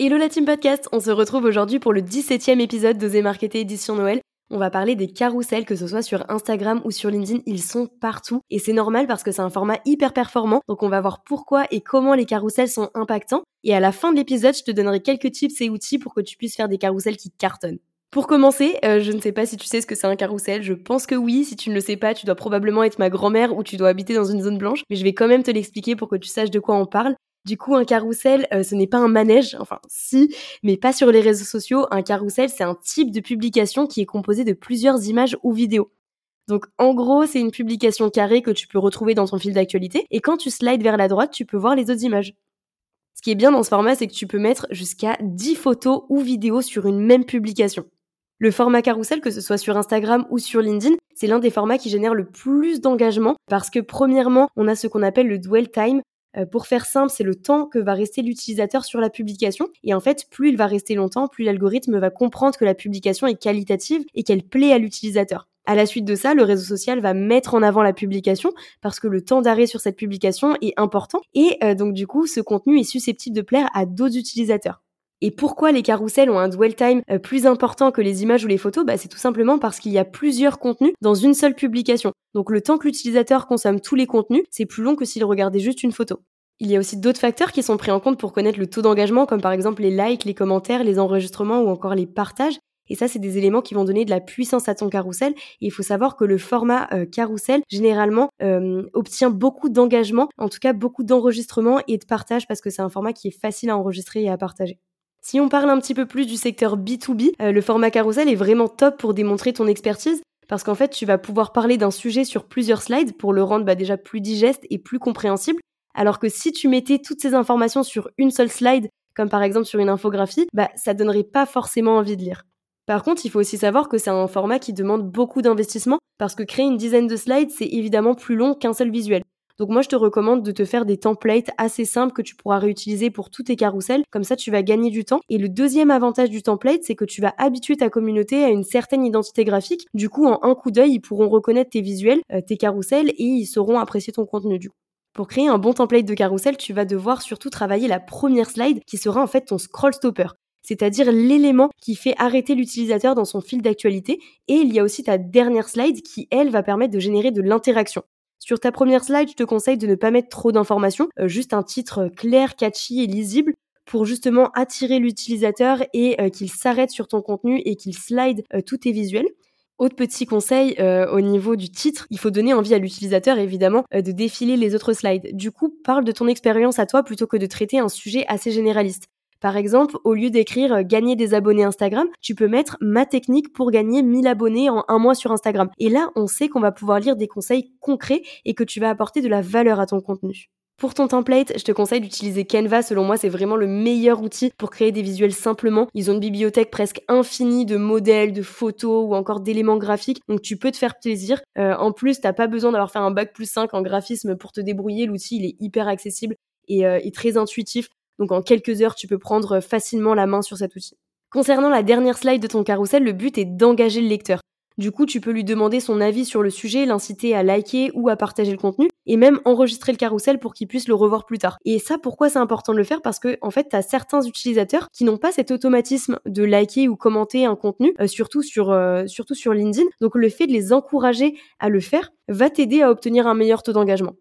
Hello la team podcast, on se retrouve aujourd'hui pour le 17e épisode d'Oser Marketer édition Noël. On va parler des carousels, que ce soit sur Instagram ou sur LinkedIn, ils sont partout. Et c'est normal parce que c'est un format hyper performant. Donc on va voir pourquoi et comment les carousels sont impactants. Et à la fin de l'épisode, je te donnerai quelques tips et outils pour que tu puisses faire des carousels qui cartonnent. Pour commencer, euh, je ne sais pas si tu sais ce que c'est un carrousel, je pense que oui, si tu ne le sais pas, tu dois probablement être ma grand-mère ou tu dois habiter dans une zone blanche, mais je vais quand même te l'expliquer pour que tu saches de quoi on parle. Du coup, un carrousel, euh, ce n'est pas un manège, enfin si, mais pas sur les réseaux sociaux. Un carrousel, c'est un type de publication qui est composé de plusieurs images ou vidéos. Donc en gros, c'est une publication carrée que tu peux retrouver dans ton fil d'actualité, et quand tu slides vers la droite, tu peux voir les autres images. Ce qui est bien dans ce format, c'est que tu peux mettre jusqu'à 10 photos ou vidéos sur une même publication. Le format carrousel, que ce soit sur Instagram ou sur LinkedIn, c'est l'un des formats qui génère le plus d'engagement parce que premièrement, on a ce qu'on appelle le dwell time, euh, pour faire simple, c'est le temps que va rester l'utilisateur sur la publication. Et en fait, plus il va rester longtemps, plus l'algorithme va comprendre que la publication est qualitative et qu'elle plaît à l'utilisateur. À la suite de ça, le réseau social va mettre en avant la publication parce que le temps d'arrêt sur cette publication est important et euh, donc du coup, ce contenu est susceptible de plaire à d'autres utilisateurs. Et pourquoi les carousels ont un dwell time euh, plus important que les images ou les photos? Bah, C'est tout simplement parce qu'il y a plusieurs contenus dans une seule publication. Donc le temps que l'utilisateur consomme tous les contenus, c'est plus long que s'il regardait juste une photo. Il y a aussi d'autres facteurs qui sont pris en compte pour connaître le taux d'engagement, comme par exemple les likes, les commentaires, les enregistrements ou encore les partages. Et ça, c'est des éléments qui vont donner de la puissance à ton carrousel. Et il faut savoir que le format euh, carrousel, généralement, euh, obtient beaucoup d'engagement, en tout cas beaucoup d'enregistrements et de partage, parce que c'est un format qui est facile à enregistrer et à partager. Si on parle un petit peu plus du secteur B2B, euh, le format carousel est vraiment top pour démontrer ton expertise parce qu'en fait, tu vas pouvoir parler d'un sujet sur plusieurs slides pour le rendre bah, déjà plus digeste et plus compréhensible. Alors que si tu mettais toutes ces informations sur une seule slide, comme par exemple sur une infographie, bah, ça donnerait pas forcément envie de lire. Par contre, il faut aussi savoir que c'est un format qui demande beaucoup d'investissement parce que créer une dizaine de slides, c'est évidemment plus long qu'un seul visuel. Donc moi, je te recommande de te faire des templates assez simples que tu pourras réutiliser pour tous tes carousels. Comme ça, tu vas gagner du temps. Et le deuxième avantage du template, c'est que tu vas habituer ta communauté à une certaine identité graphique. Du coup, en un coup d'œil, ils pourront reconnaître tes visuels, euh, tes carousels et ils sauront apprécier ton contenu du coup. Pour créer un bon template de carrousel, tu vas devoir surtout travailler la première slide qui sera en fait ton scroll stopper c'est-à-dire l'élément qui fait arrêter l'utilisateur dans son fil d'actualité. Et il y a aussi ta dernière slide qui, elle, va permettre de générer de l'interaction. Sur ta première slide, je te conseille de ne pas mettre trop d'informations, euh, juste un titre clair, catchy et lisible pour justement attirer l'utilisateur et euh, qu'il s'arrête sur ton contenu et qu'il slide euh, tous tes visuels. Autre petit conseil au niveau du titre, il faut donner envie à l'utilisateur évidemment de défiler les autres slides. Du coup, parle de ton expérience à toi plutôt que de traiter un sujet assez généraliste. Par exemple, au lieu d'écrire euh, gagner des abonnés Instagram, tu peux mettre ma technique pour gagner 1000 abonnés en un mois sur Instagram. Et là, on sait qu'on va pouvoir lire des conseils concrets et que tu vas apporter de la valeur à ton contenu. Pour ton template, je te conseille d'utiliser Canva. Selon moi, c'est vraiment le meilleur outil pour créer des visuels simplement. Ils ont une bibliothèque presque infinie de modèles, de photos ou encore d'éléments graphiques. Donc tu peux te faire plaisir. Euh, en plus, t'as pas besoin d'avoir fait un bac plus 5 en graphisme pour te débrouiller. L'outil, il est hyper accessible et, euh, et très intuitif. Donc en quelques heures, tu peux prendre facilement la main sur cet outil. Concernant la dernière slide de ton carrousel, le but est d'engager le lecteur. Du coup, tu peux lui demander son avis sur le sujet, l'inciter à liker ou à partager le contenu, et même enregistrer le carrousel pour qu'il puisse le revoir plus tard. Et ça, pourquoi c'est important de le faire? Parce que, en fait, tu as certains utilisateurs qui n'ont pas cet automatisme de liker ou commenter un contenu, euh, surtout, sur, euh, surtout sur LinkedIn. Donc, le fait de les encourager à le faire va t'aider à obtenir un meilleur taux d'engagement.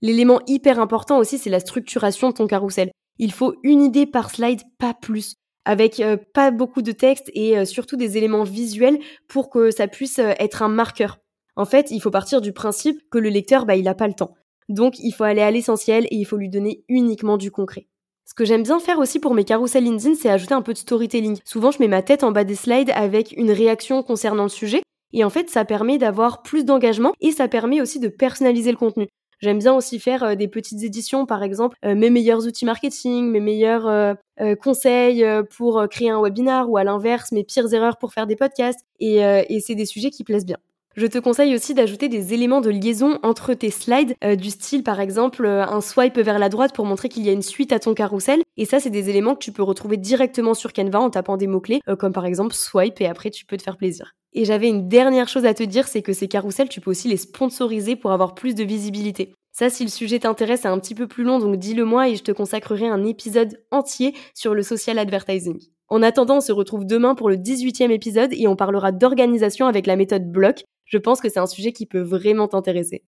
L'élément hyper important aussi, c'est la structuration de ton carrousel. Il faut une idée par slide, pas plus avec euh, pas beaucoup de texte et euh, surtout des éléments visuels pour que ça puisse euh, être un marqueur. En fait, il faut partir du principe que le lecteur, bah, il n'a pas le temps. Donc, il faut aller à l'essentiel et il faut lui donner uniquement du concret. Ce que j'aime bien faire aussi pour mes carousels LinkedIn, c'est ajouter un peu de storytelling. Souvent, je mets ma tête en bas des slides avec une réaction concernant le sujet. Et en fait, ça permet d'avoir plus d'engagement et ça permet aussi de personnaliser le contenu. J'aime bien aussi faire des petites éditions, par exemple mes meilleurs outils marketing, mes meilleurs conseils pour créer un webinar ou à l'inverse mes pires erreurs pour faire des podcasts. et c'est des sujets qui plaisent bien. Je te conseille aussi d'ajouter des éléments de liaison entre tes slides, euh, du style par exemple euh, un swipe vers la droite pour montrer qu'il y a une suite à ton carrousel. Et ça, c'est des éléments que tu peux retrouver directement sur Canva en tapant des mots-clés, euh, comme par exemple swipe, et après tu peux te faire plaisir. Et j'avais une dernière chose à te dire, c'est que ces carousels, tu peux aussi les sponsoriser pour avoir plus de visibilité. Ça, si le sujet t'intéresse, c'est un petit peu plus long, donc dis-le moi et je te consacrerai un épisode entier sur le social advertising. En attendant, on se retrouve demain pour le 18e épisode et on parlera d'organisation avec la méthode bloc. Je pense que c'est un sujet qui peut vraiment t'intéresser.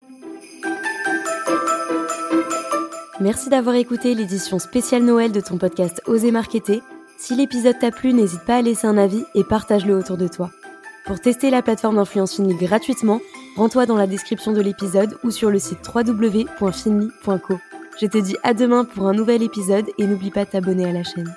Merci d'avoir écouté l'édition spéciale Noël de ton podcast Oser Marketer. Si l'épisode t'a plu, n'hésite pas à laisser un avis et partage-le autour de toi. Pour tester la plateforme d'influence Finly gratuitement, rends-toi dans la description de l'épisode ou sur le site www.finly.co. Je te dis à demain pour un nouvel épisode et n'oublie pas de t'abonner à la chaîne.